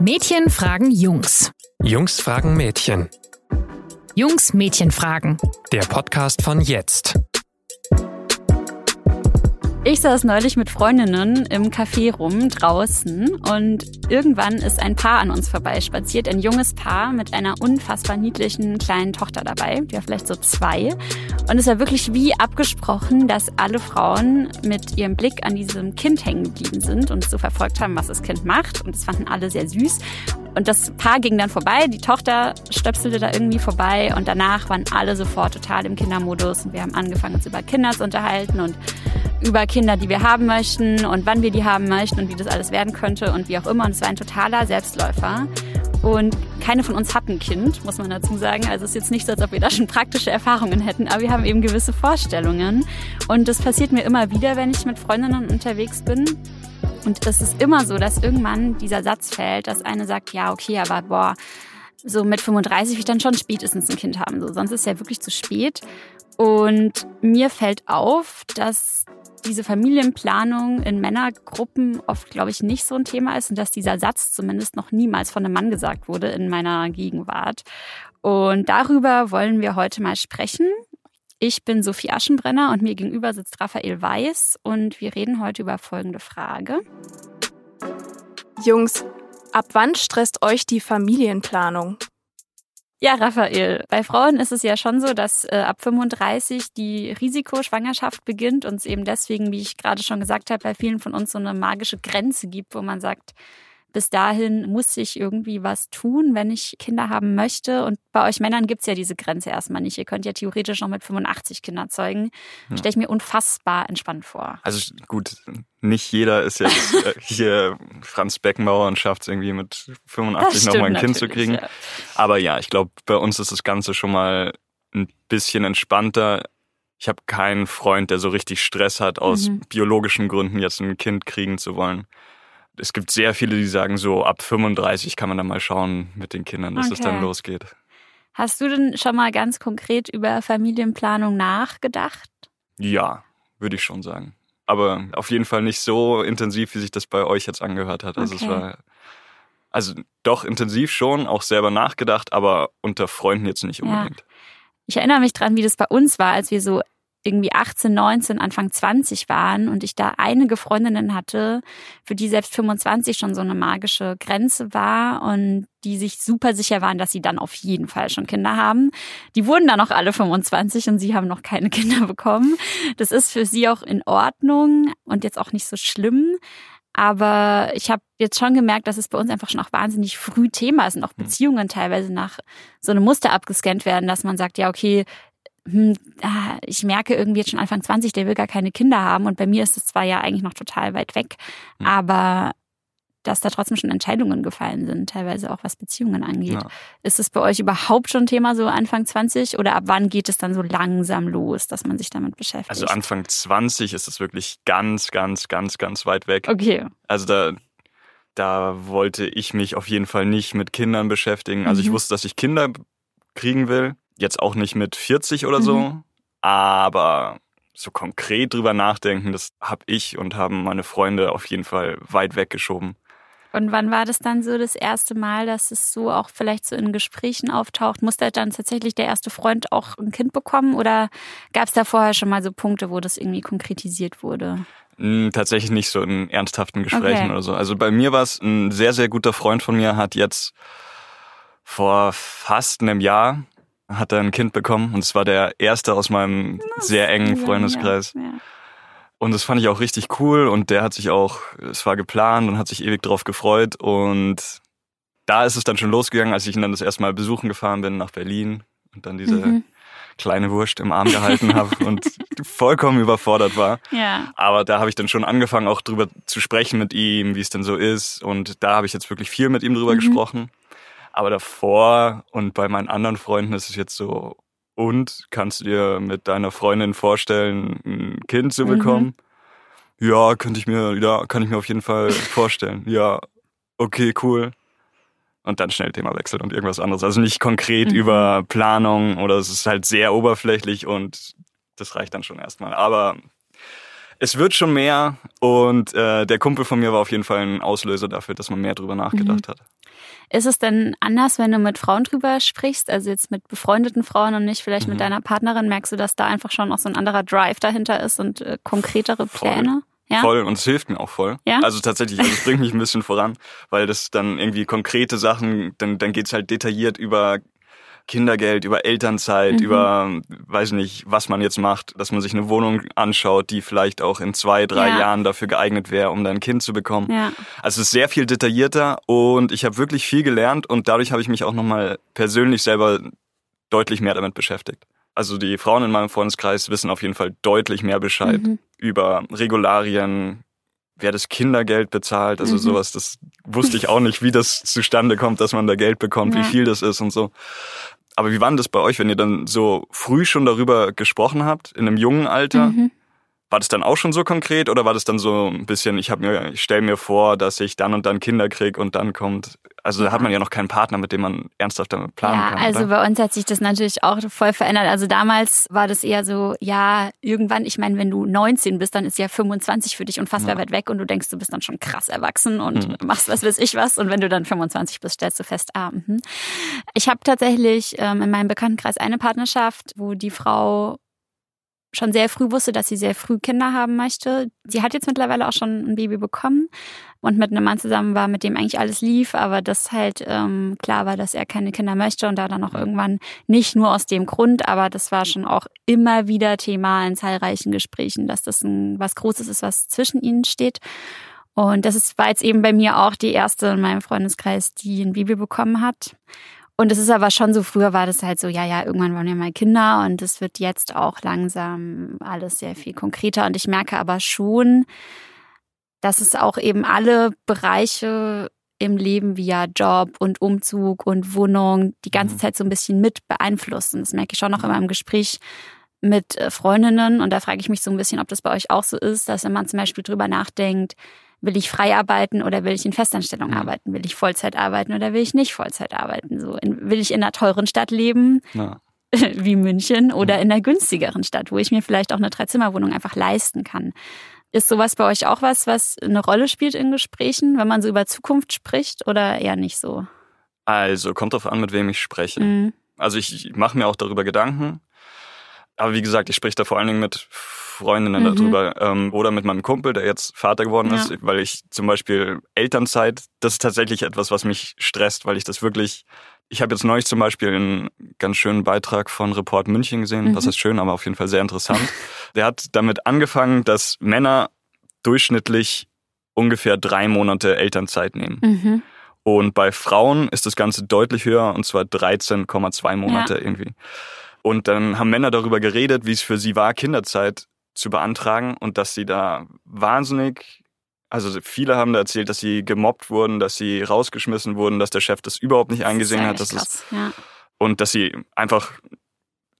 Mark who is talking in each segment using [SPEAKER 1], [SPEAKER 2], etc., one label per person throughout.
[SPEAKER 1] Mädchen fragen Jungs.
[SPEAKER 2] Jungs fragen Mädchen.
[SPEAKER 1] Jungs Mädchen fragen.
[SPEAKER 2] Der Podcast von jetzt.
[SPEAKER 3] Ich saß neulich mit Freundinnen im Café rum draußen und irgendwann ist ein Paar an uns vorbeispaziert, ein junges Paar mit einer unfassbar niedlichen kleinen Tochter dabei, die war vielleicht so zwei. Und es war wirklich wie abgesprochen, dass alle Frauen mit ihrem Blick an diesem Kind hängen geblieben sind und so verfolgt haben, was das Kind macht. Und das fanden alle sehr süß. Und das Paar ging dann vorbei, die Tochter stöpselte da irgendwie vorbei und danach waren alle sofort total im Kindermodus und wir haben angefangen, uns über Kinder zu unterhalten und über Kinder, die wir haben möchten und wann wir die haben möchten und wie das alles werden könnte und wie auch immer. Und es war ein totaler Selbstläufer. Und keine von uns hat ein Kind, muss man dazu sagen. Also es ist jetzt nicht so, als ob wir da schon praktische Erfahrungen hätten, aber wir haben eben gewisse Vorstellungen. Und das passiert mir immer wieder, wenn ich mit Freundinnen unterwegs bin. Und es ist immer so, dass irgendwann dieser Satz fällt, dass eine sagt, ja, okay, aber boah, so mit 35 will ich dann schon spätestens ein Kind haben. So, sonst ist es ja wirklich zu spät. Und mir fällt auf, dass diese Familienplanung in Männergruppen oft, glaube ich, nicht so ein Thema ist und dass dieser Satz zumindest noch niemals von einem Mann gesagt wurde in meiner Gegenwart. Und darüber wollen wir heute mal sprechen. Ich bin Sophie Aschenbrenner und mir gegenüber sitzt Raphael Weiß und wir reden heute über folgende Frage.
[SPEAKER 4] Jungs, ab wann stresst euch die Familienplanung?
[SPEAKER 3] Ja, Raphael, bei Frauen ist es ja schon so, dass äh, ab 35 die Risikoschwangerschaft beginnt und es eben deswegen, wie ich gerade schon gesagt habe, bei vielen von uns so eine magische Grenze gibt, wo man sagt, bis dahin muss ich irgendwie was tun, wenn ich Kinder haben möchte. Und bei euch Männern gibt's ja diese Grenze erstmal nicht. Ihr könnt ja theoretisch noch mit 85 Kinder zeugen. Ja. Stelle ich mir unfassbar entspannt vor.
[SPEAKER 5] Also gut, nicht jeder ist jetzt äh, hier Franz Beckenbauer und schafft es irgendwie mit 85 noch mal ein Kind zu kriegen. Ja. Aber ja, ich glaube, bei uns ist das Ganze schon mal ein bisschen entspannter. Ich habe keinen Freund, der so richtig Stress hat, aus mhm. biologischen Gründen jetzt ein Kind kriegen zu wollen es gibt sehr viele, die sagen, so ab 35 kann man dann mal schauen mit den Kindern, dass okay. es dann losgeht.
[SPEAKER 3] Hast du denn schon mal ganz konkret über Familienplanung nachgedacht?
[SPEAKER 5] Ja, würde ich schon sagen. Aber auf jeden Fall nicht so intensiv, wie sich das bei euch jetzt angehört hat. Also okay. es war also doch intensiv schon, auch selber nachgedacht, aber unter Freunden jetzt nicht unbedingt. Ja.
[SPEAKER 3] Ich erinnere mich dran, wie das bei uns war, als wir so irgendwie 18, 19, Anfang 20 waren und ich da einige Freundinnen hatte, für die selbst 25 schon so eine magische Grenze war und die sich super sicher waren, dass sie dann auf jeden Fall schon Kinder haben. Die wurden dann auch alle 25 und sie haben noch keine Kinder bekommen. Das ist für sie auch in Ordnung und jetzt auch nicht so schlimm. Aber ich habe jetzt schon gemerkt, dass es bei uns einfach schon auch wahnsinnig früh Thema ist und auch hm. Beziehungen teilweise nach so einem Muster abgescannt werden, dass man sagt, ja, okay, hm, ich merke irgendwie jetzt schon Anfang 20, der will gar keine Kinder haben. Und bei mir ist es zwar ja eigentlich noch total weit weg, mhm. aber dass da trotzdem schon Entscheidungen gefallen sind, teilweise auch was Beziehungen angeht. Ja. Ist es bei euch überhaupt schon Thema so Anfang 20 oder ab wann geht es dann so langsam los, dass man sich damit beschäftigt?
[SPEAKER 5] Also Anfang 20 ist es wirklich ganz, ganz, ganz, ganz weit weg.
[SPEAKER 3] Okay.
[SPEAKER 5] Also da, da wollte ich mich auf jeden Fall nicht mit Kindern beschäftigen. Also mhm. ich wusste, dass ich Kinder kriegen will. Jetzt auch nicht mit 40 oder so, mhm. aber so konkret drüber nachdenken, das habe ich und haben meine Freunde auf jeden Fall weit weggeschoben.
[SPEAKER 3] Und wann war das dann so das erste Mal, dass es so auch vielleicht so in Gesprächen auftaucht? Musste dann tatsächlich der erste Freund auch ein Kind bekommen oder gab es da vorher schon mal so Punkte, wo das irgendwie konkretisiert wurde?
[SPEAKER 5] Hm, tatsächlich nicht so in ernsthaften Gesprächen okay. oder so. Also bei mir war es ein sehr, sehr guter Freund von mir, hat jetzt vor fast einem Jahr hat er ein Kind bekommen und es war der erste aus meinem sehr engen Freundeskreis. Ja, ja. Und das fand ich auch richtig cool und der hat sich auch, es war geplant und hat sich ewig drauf gefreut und da ist es dann schon losgegangen, als ich ihn dann das erste Mal besuchen gefahren bin nach Berlin und dann diese mhm. kleine Wurst im Arm gehalten habe und vollkommen überfordert war.
[SPEAKER 3] Ja.
[SPEAKER 5] Aber da habe ich dann schon angefangen, auch drüber zu sprechen mit ihm, wie es denn so ist und da habe ich jetzt wirklich viel mit ihm drüber mhm. gesprochen. Aber davor und bei meinen anderen Freunden ist es jetzt so, und kannst du dir mit deiner Freundin vorstellen, ein Kind zu mhm. bekommen? Mhm. Ja, könnte ich mir, ja, kann ich mir auf jeden Fall vorstellen. Ja, okay, cool. Und dann schnell Thema wechseln und irgendwas anderes. Also nicht konkret mhm. über Planung oder es ist halt sehr oberflächlich und das reicht dann schon erstmal. Aber Es wird schon mehr und äh, der Kumpel von mir war auf jeden Fall ein Auslöser dafür, dass man mehr drüber nachgedacht
[SPEAKER 3] Mhm.
[SPEAKER 5] hat.
[SPEAKER 3] Ist es denn anders, wenn du mit Frauen drüber sprichst, also jetzt mit befreundeten Frauen und nicht vielleicht
[SPEAKER 5] Mhm.
[SPEAKER 3] mit deiner Partnerin? Merkst du, dass da einfach schon auch so ein anderer Drive dahinter ist und äh, konkretere
[SPEAKER 5] Voll.
[SPEAKER 3] Pläne? Ja?
[SPEAKER 5] Voll und es hilft mir auch voll.
[SPEAKER 3] Ja?
[SPEAKER 5] Also tatsächlich, also es bringt mich ein bisschen voran, weil das dann irgendwie konkrete Sachen, dann, dann geht's halt detailliert über Kindergeld, über Elternzeit,
[SPEAKER 3] Mhm.
[SPEAKER 5] über, weiß nicht, was man jetzt macht, dass man sich eine Wohnung anschaut, die vielleicht auch in zwei, drei
[SPEAKER 3] Ja.
[SPEAKER 5] Jahren dafür geeignet wäre, um dann ein Kind zu bekommen.
[SPEAKER 3] Ja.
[SPEAKER 5] Also es ist sehr viel detaillierter und ich habe wirklich viel gelernt und dadurch habe ich mich auch nochmal persönlich selber deutlich mehr damit beschäftigt. Also die Frauen in meinem Freundeskreis wissen auf jeden Fall deutlich mehr Bescheid
[SPEAKER 3] Mhm.
[SPEAKER 5] über Regularien, wer das Kindergeld bezahlt, also
[SPEAKER 3] Mhm.
[SPEAKER 5] sowas, das wusste ich auch nicht, wie das zustande kommt, dass man da Geld bekommt,
[SPEAKER 3] Ja.
[SPEAKER 5] wie viel das ist und so. Aber wie war denn das bei euch, wenn ihr dann so früh schon darüber gesprochen habt, in einem jungen Alter?
[SPEAKER 3] Mhm.
[SPEAKER 5] War das dann auch schon so konkret oder war das dann so ein bisschen, ich habe mir, ich stelle mir vor, dass ich dann und dann Kinder krieg und dann kommt, also da hat man ja noch keinen Partner, mit dem man ernsthaft damit planen
[SPEAKER 3] Ja,
[SPEAKER 5] kann.
[SPEAKER 3] also
[SPEAKER 5] oder?
[SPEAKER 3] bei uns hat sich das natürlich auch voll verändert. Also damals war das eher so, ja, irgendwann, ich meine, wenn du 19 bist, dann ist ja 25 für dich unfassbar
[SPEAKER 5] Ja.
[SPEAKER 3] weit weg und du denkst, du bist dann schon krass erwachsen und
[SPEAKER 5] Mhm.
[SPEAKER 3] machst was weiß ich was. Und wenn du dann 25 bist, stellst du fest, ah, mhm. Ich habe tatsächlich ähm, in meinem Bekanntenkreis eine Partnerschaft, wo die Frau schon sehr früh wusste, dass sie sehr früh Kinder haben möchte. Sie hat jetzt mittlerweile auch schon ein Baby bekommen und mit einem Mann zusammen war, mit dem eigentlich alles lief, aber das halt ähm, klar war, dass er keine Kinder möchte und da dann auch irgendwann nicht nur aus dem Grund, aber das war schon auch immer wieder Thema in zahlreichen Gesprächen, dass das ein, was Großes ist, was zwischen ihnen steht. Und das ist, war jetzt eben bei mir auch die erste in meinem Freundeskreis, die ein Baby bekommen hat. Und es ist aber schon so, früher war das halt so, ja, ja, irgendwann wollen wir mal Kinder und es wird jetzt auch langsam alles sehr viel konkreter. Und ich merke aber schon, dass es auch eben alle Bereiche im Leben wie ja Job und Umzug und Wohnung die ganze
[SPEAKER 5] Mhm.
[SPEAKER 3] Zeit so ein bisschen mit beeinflusst. Und das merke ich schon noch in meinem Gespräch mit äh, Freundinnen. Und da frage ich mich so ein bisschen, ob das bei euch auch so ist, dass wenn man zum Beispiel drüber nachdenkt, will ich frei arbeiten oder will ich in Festanstellung
[SPEAKER 5] Mhm.
[SPEAKER 3] arbeiten? Will ich Vollzeit arbeiten oder will ich nicht Vollzeit arbeiten? So, in, will ich in einer teuren Stadt leben?
[SPEAKER 5] Ja.
[SPEAKER 3] wie München oder in einer günstigeren Stadt, wo ich mir vielleicht auch eine Dreizimmerwohnung einfach leisten kann. Ist sowas bei euch auch was, was eine Rolle spielt in Gesprächen, wenn man so über Zukunft spricht oder eher nicht so?
[SPEAKER 5] Also kommt drauf an, mit wem ich spreche.
[SPEAKER 3] Mhm.
[SPEAKER 5] Also ich, ich mache mir auch darüber Gedanken. Aber wie gesagt, ich spreche da vor allen Dingen mit Freundinnen
[SPEAKER 3] Mhm.
[SPEAKER 5] darüber ähm, oder mit meinem Kumpel, der jetzt Vater geworden ist,
[SPEAKER 3] Ja.
[SPEAKER 5] weil ich zum Beispiel Elternzeit, das ist tatsächlich etwas, was mich stresst, weil ich das wirklich, ich habe jetzt neulich zum Beispiel einen ganz schönen Beitrag von Report München gesehen,
[SPEAKER 3] Mhm.
[SPEAKER 5] was heißt schön, aber auf jeden Fall sehr interessant. der hat damit angefangen, dass Männer durchschnittlich ungefähr drei Monate Elternzeit nehmen.
[SPEAKER 3] Mhm.
[SPEAKER 5] Und bei Frauen ist das Ganze deutlich höher, und zwar 13,2 Monate
[SPEAKER 3] Ja.
[SPEAKER 5] irgendwie. Und dann haben Männer darüber geredet, wie es für sie war, Kinderzeit zu beantragen und dass sie da wahnsinnig, also viele haben da erzählt, dass sie gemobbt wurden, dass sie rausgeschmissen wurden, dass der Chef das überhaupt nicht eingesehen hat,
[SPEAKER 3] das
[SPEAKER 5] dass
[SPEAKER 3] ist
[SPEAKER 5] es,
[SPEAKER 3] ja krass.
[SPEAKER 5] und dass sie einfach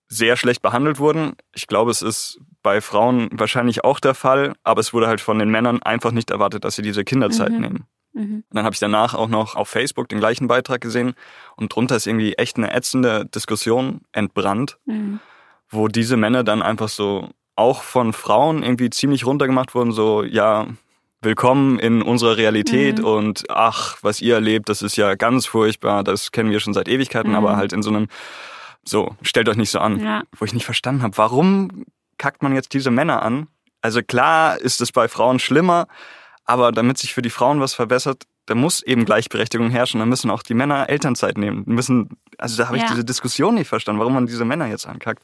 [SPEAKER 5] sehr schlecht behandelt wurden. Ich glaube, es ist bei Frauen wahrscheinlich auch der Fall, aber es wurde halt von den Männern einfach nicht erwartet, dass sie diese Kinderzeit
[SPEAKER 3] Mhm.
[SPEAKER 5] nehmen.
[SPEAKER 3] Mhm.
[SPEAKER 5] Und dann habe ich danach auch noch auf Facebook den gleichen Beitrag gesehen und drunter ist irgendwie echt eine ätzende Diskussion entbrannt,
[SPEAKER 3] Mhm.
[SPEAKER 5] wo diese Männer dann einfach so auch von Frauen irgendwie ziemlich runtergemacht wurden, so ja, willkommen in unserer Realität
[SPEAKER 3] Mhm.
[SPEAKER 5] und ach, was ihr erlebt, das ist ja ganz furchtbar, das kennen wir schon seit Ewigkeiten,
[SPEAKER 3] Mhm.
[SPEAKER 5] aber halt in so einem so, stellt euch nicht so an,
[SPEAKER 3] Ja.
[SPEAKER 5] wo ich nicht verstanden habe, warum kackt man jetzt diese Männer an? Also klar ist es bei Frauen schlimmer, aber damit sich für die Frauen was verbessert, da muss eben Gleichberechtigung herrschen. Da müssen auch die Männer Elternzeit nehmen. Müssen, also da habe ich
[SPEAKER 3] Ja.
[SPEAKER 5] diese Diskussion nicht verstanden, warum man diese Männer jetzt ankackt.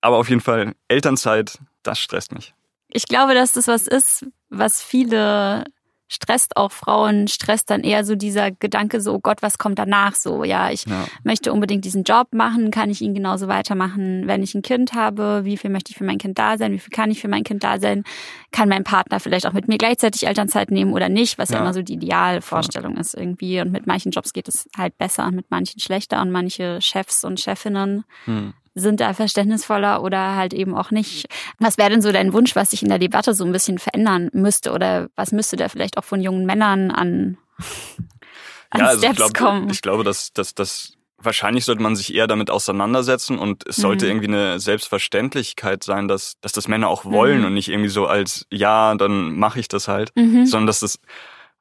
[SPEAKER 5] Aber auf jeden Fall, Elternzeit, das stresst mich.
[SPEAKER 3] Ich glaube, dass das was ist, was viele stresst, auch Frauen stresst dann eher so dieser Gedanke so, oh Gott, was kommt danach so? Ja, ich
[SPEAKER 5] Ja.
[SPEAKER 3] möchte unbedingt diesen Job machen, kann ich ihn genauso weitermachen, wenn ich ein Kind habe, wie viel möchte ich für mein Kind da sein, wie viel kann ich für mein Kind da sein, kann mein Partner vielleicht auch mit mir gleichzeitig Elternzeit nehmen oder nicht, was ja,
[SPEAKER 5] Ja.
[SPEAKER 3] immer so die Idealvorstellung ist irgendwie und mit manchen Jobs geht es halt besser und mit manchen schlechter und manche Chefs und Chefinnen
[SPEAKER 5] Hm.
[SPEAKER 3] Sind da verständnisvoller oder halt eben auch nicht. Was wäre denn so dein Wunsch, was sich in der Debatte so ein bisschen verändern müsste oder was müsste da vielleicht auch von jungen Männern an, an
[SPEAKER 5] ja, also ich
[SPEAKER 3] Steps
[SPEAKER 5] glaube,
[SPEAKER 3] kommen?
[SPEAKER 5] ich glaube, dass, dass, dass wahrscheinlich sollte man sich eher damit auseinandersetzen und es sollte
[SPEAKER 3] Mhm.
[SPEAKER 5] irgendwie eine Selbstverständlichkeit sein, dass, dass das Männer auch wollen
[SPEAKER 3] Mhm.
[SPEAKER 5] und nicht irgendwie so als, ja, dann mache ich das halt,
[SPEAKER 3] Mhm.
[SPEAKER 5] sondern dass das,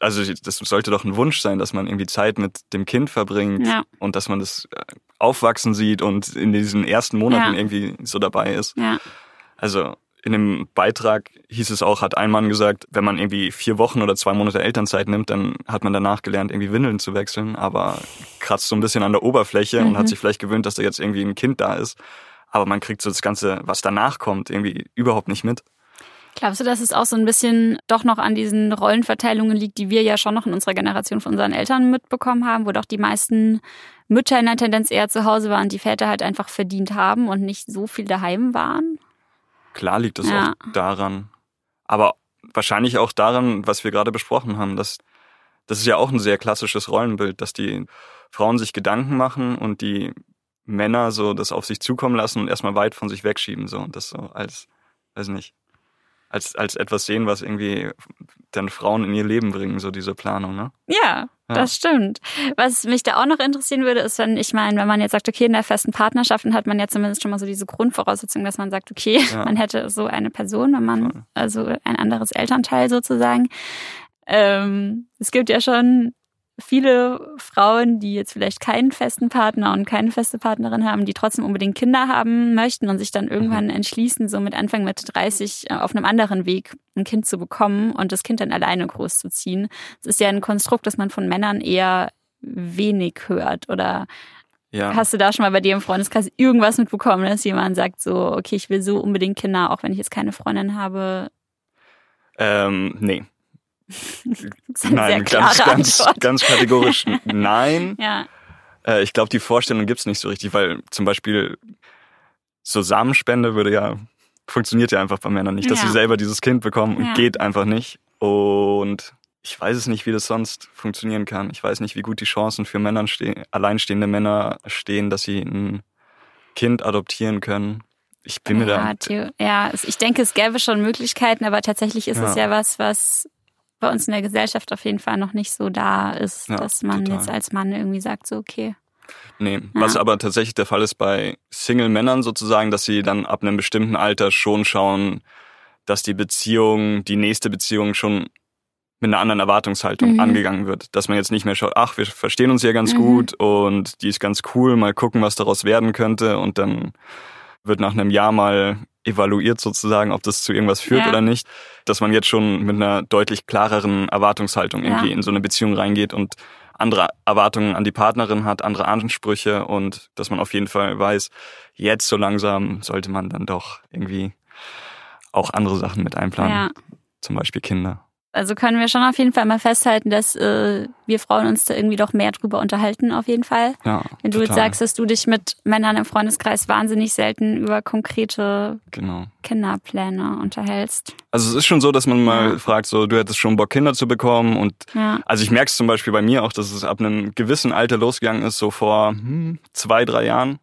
[SPEAKER 5] also das sollte doch ein Wunsch sein, dass man irgendwie Zeit mit dem Kind verbringt
[SPEAKER 3] Ja.
[SPEAKER 5] und dass man das äh, aufwachsen sieht und in diesen ersten Monaten
[SPEAKER 3] Ja.
[SPEAKER 5] irgendwie so dabei ist.
[SPEAKER 3] Ja.
[SPEAKER 5] Also in dem Beitrag hieß es auch, hat ein Mann gesagt, wenn man irgendwie vier Wochen oder zwei Monate Elternzeit nimmt, dann hat man danach gelernt, irgendwie Windeln zu wechseln, aber kratzt so ein bisschen an der Oberfläche und
[SPEAKER 3] Mhm.
[SPEAKER 5] hat sich vielleicht gewöhnt, dass da jetzt irgendwie ein Kind da ist. Aber man kriegt so das Ganze, was danach kommt, irgendwie überhaupt nicht mit.
[SPEAKER 3] Glaubst du, dass es auch so ein bisschen doch noch an diesen Rollenverteilungen liegt, die wir ja schon noch in unserer Generation von unseren Eltern mitbekommen haben, wo doch die meisten Mütter in der Tendenz eher zu Hause waren, die Väter halt einfach verdient haben und nicht so viel daheim waren?
[SPEAKER 5] Klar liegt es
[SPEAKER 3] Ja.
[SPEAKER 5] auch daran. Aber wahrscheinlich auch daran, was wir gerade besprochen haben, dass das ist ja auch ein sehr klassisches Rollenbild, dass die Frauen sich Gedanken machen und die Männer so das auf sich zukommen lassen und erstmal weit von sich wegschieben so und das so als weiß nicht als als etwas sehen, was irgendwie dann Frauen in ihr Leben bringen, so diese Planung, ne?
[SPEAKER 3] Ja,
[SPEAKER 5] Ja.
[SPEAKER 3] das stimmt. Was mich da auch noch interessieren würde, ist, wenn ich meine, wenn man jetzt sagt, okay, in der festen Partnerschaft, dann hat man ja zumindest schon mal so diese Grundvoraussetzung, dass man sagt, okay,
[SPEAKER 5] Ja.
[SPEAKER 3] man hätte so eine Person, wenn man, also ein anderes Elternteil sozusagen. Ähm, es gibt ja schon viele Frauen, die jetzt vielleicht keinen festen Partner und keine feste Partnerin haben, die trotzdem unbedingt Kinder haben möchten und sich dann irgendwann entschließen, so mit Anfang Mitte 30 äh, auf einem anderen Weg ein Kind zu bekommen und das Kind dann alleine großzuziehen. Das ist ja ein Konstrukt, das man von Männern eher wenig hört. Oder
[SPEAKER 5] Ja.
[SPEAKER 3] hast du da schon mal bei dir im Freundeskreis irgendwas mitbekommen, dass jemand sagt so, okay, ich will so unbedingt Kinder, auch wenn ich jetzt keine Freundin habe?
[SPEAKER 5] Ähm, nee. Nein, ganz, ganz,
[SPEAKER 3] Antwort.
[SPEAKER 5] ganz kategorisch nein.
[SPEAKER 3] Ja,
[SPEAKER 5] Äh, ich glaube, die Vorstellung gibt's nicht so richtig, weil zum Beispiel so Samenspende würde ja, funktioniert ja einfach bei Männern nicht, dass
[SPEAKER 3] Ja.
[SPEAKER 5] sie selber dieses Kind bekommen und
[SPEAKER 3] Ja.
[SPEAKER 5] geht einfach nicht. Und ich weiß es nicht, wie das sonst funktionieren kann. Ich weiß nicht, wie gut die Chancen für Männer stehen, alleinstehende Männer stehen, dass sie ein Kind adoptieren können. Ich bin mir
[SPEAKER 3] ja,
[SPEAKER 5] da.
[SPEAKER 3] Ja, es- ich denke, es gäbe schon Möglichkeiten, aber tatsächlich ist es
[SPEAKER 5] Ja.
[SPEAKER 3] ja was, was bei uns in der Gesellschaft auf jeden Fall noch nicht so da ist,
[SPEAKER 5] Ja,
[SPEAKER 3] dass man
[SPEAKER 5] total.
[SPEAKER 3] jetzt als Mann irgendwie sagt, so okay.
[SPEAKER 5] Nee, was aber tatsächlich der Fall ist bei Single-Männern sozusagen, dass sie dann ab einem bestimmten Alter schon schauen, dass die Beziehung, die nächste Beziehung schon mit einer anderen Erwartungshaltung
[SPEAKER 3] Mhm.
[SPEAKER 5] angegangen wird. Dass man jetzt nicht mehr schaut, ach, wir verstehen uns ja ganz
[SPEAKER 3] Mhm.
[SPEAKER 5] gut und die ist ganz cool, mal gucken, was daraus werden könnte und dann wird nach einem Jahr mal evaluiert sozusagen, ob das zu irgendwas führt
[SPEAKER 3] Ja.
[SPEAKER 5] oder nicht. Dass man jetzt schon mit einer deutlich klareren Erwartungshaltung irgendwie
[SPEAKER 3] Ja.
[SPEAKER 5] in so eine Beziehung reingeht und andere Erwartungen an die Partnerin hat, andere Ansprüche und dass man auf jeden Fall weiß, jetzt so langsam sollte man dann doch irgendwie auch andere Sachen mit einplanen.
[SPEAKER 3] Ja.
[SPEAKER 5] Zum Beispiel Kinder.
[SPEAKER 3] Also können wir schon auf jeden Fall mal festhalten, dass äh, wir Frauen uns da irgendwie doch mehr drüber unterhalten, auf jeden Fall.
[SPEAKER 5] Ja,
[SPEAKER 3] Wenn du jetzt
[SPEAKER 5] total.
[SPEAKER 3] sagst, dass du dich mit Männern im Freundeskreis wahnsinnig selten über konkrete
[SPEAKER 5] Genau.
[SPEAKER 3] Kinderpläne unterhältst.
[SPEAKER 5] Also es ist schon so, dass man mal
[SPEAKER 3] Ja.
[SPEAKER 5] fragt, so du hättest schon Bock, Kinder zu bekommen und
[SPEAKER 3] Ja.
[SPEAKER 5] also ich merke es zum Beispiel bei mir auch, dass es ab einem gewissen Alter losgegangen ist, so vor hm, zwei, drei Jahren,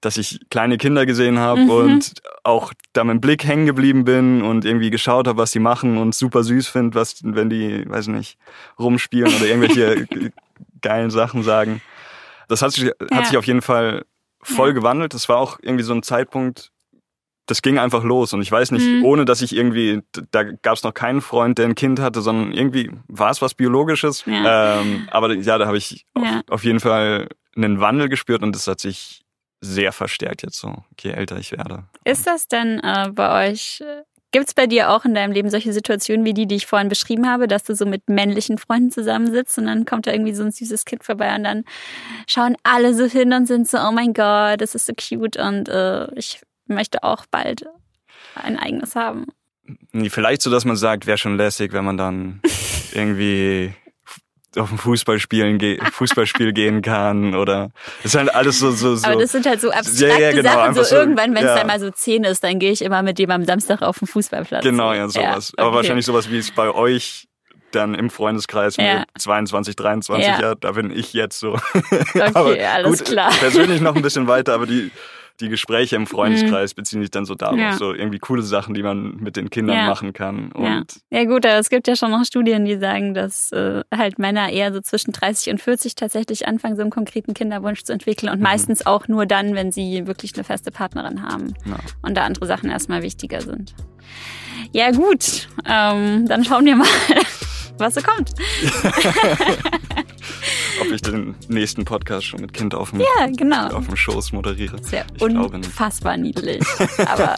[SPEAKER 5] dass ich kleine Kinder gesehen habe
[SPEAKER 3] Mhm.
[SPEAKER 5] und auch da mit dem Blick hängen geblieben bin und irgendwie geschaut habe, was die machen und super süß finde, was, wenn die, weiß nicht, rumspielen oder irgendwelche ge- geilen Sachen sagen. Das hat sich,
[SPEAKER 3] Ja.
[SPEAKER 5] hat sich auf jeden Fall voll
[SPEAKER 3] Ja.
[SPEAKER 5] gewandelt. Das war auch irgendwie so ein Zeitpunkt, das ging einfach los und ich weiß nicht,
[SPEAKER 3] Mhm.
[SPEAKER 5] ohne dass ich irgendwie, da gab es noch keinen Freund, der ein Kind hatte, sondern irgendwie war es was Biologisches.
[SPEAKER 3] Ja.
[SPEAKER 5] Ähm, aber ja, da habe ich auf, auf jeden Fall einen Wandel gespürt und das hat sich sehr verstärkt jetzt so, je älter ich werde.
[SPEAKER 3] Ist das denn äh, bei euch, gibt es bei dir auch in deinem Leben solche Situationen wie die, die ich vorhin beschrieben habe, dass du so mit männlichen Freunden zusammensitzt und dann kommt da irgendwie so ein süßes Kind vorbei und dann schauen alle so hin und sind so, oh mein Gott, das ist so cute und äh, ich möchte auch bald ein eigenes haben.
[SPEAKER 5] Nee, vielleicht so, dass man sagt, wäre schon lässig, wenn man dann irgendwie auf ein Fußballspielen ge Fußballspiel gehen kann oder das ist halt alles so so so
[SPEAKER 3] Aber das sind halt so abstrakte
[SPEAKER 5] Ja, ja, genau,
[SPEAKER 3] Sachen. So,
[SPEAKER 5] so,
[SPEAKER 3] irgendwann, wenn es
[SPEAKER 5] ja.
[SPEAKER 3] dann mal so zehn ist, dann gehe ich immer mit dem am Samstag auf den Fußballplatz.
[SPEAKER 5] Genau, ja, sowas. Aber
[SPEAKER 3] okay.
[SPEAKER 5] wahrscheinlich sowas, wie es bei euch dann im Freundeskreis mit 22, 23, Ja. da bin ich jetzt so.
[SPEAKER 3] Okay, alles klar.
[SPEAKER 5] Persönlich noch ein bisschen weiter, aber die die Gespräche im Freundeskreis mhm. beziehen sich dann so darauf, ja. so irgendwie coole Sachen, die man mit den Kindern ja. machen kann.
[SPEAKER 3] Und ja. ja gut, es gibt ja schon noch Studien, die sagen, dass äh, halt Männer eher so zwischen 30 und 40 tatsächlich anfangen, so einen konkreten Kinderwunsch zu entwickeln und mhm. meistens auch nur dann, wenn sie wirklich eine feste Partnerin haben ja. und da andere Sachen erstmal wichtiger sind. Ja gut, ähm, dann schauen wir mal, was so kommt.
[SPEAKER 5] Ob ich den nächsten Podcast schon mit Kind auf dem,
[SPEAKER 3] ja, genau.
[SPEAKER 5] auf dem Schoß moderiere.
[SPEAKER 3] Sehr ich unfassbar niedlich. Aber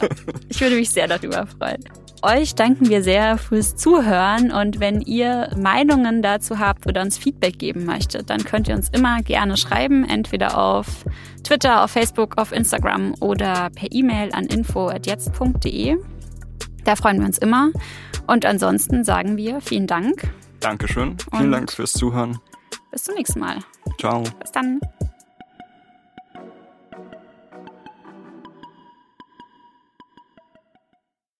[SPEAKER 3] ich würde mich sehr darüber freuen. Euch danken wir sehr fürs Zuhören und wenn ihr Meinungen dazu habt oder uns Feedback geben möchtet, dann könnt ihr uns immer gerne schreiben, entweder auf Twitter, auf Facebook, auf Instagram oder per E-Mail an info@jetzt.de. Da freuen wir uns immer. Und ansonsten sagen wir vielen Dank.
[SPEAKER 5] Dankeschön. Vielen Dank fürs Zuhören.
[SPEAKER 3] Bis zum nächsten Mal.
[SPEAKER 5] Ciao.
[SPEAKER 3] Bis dann.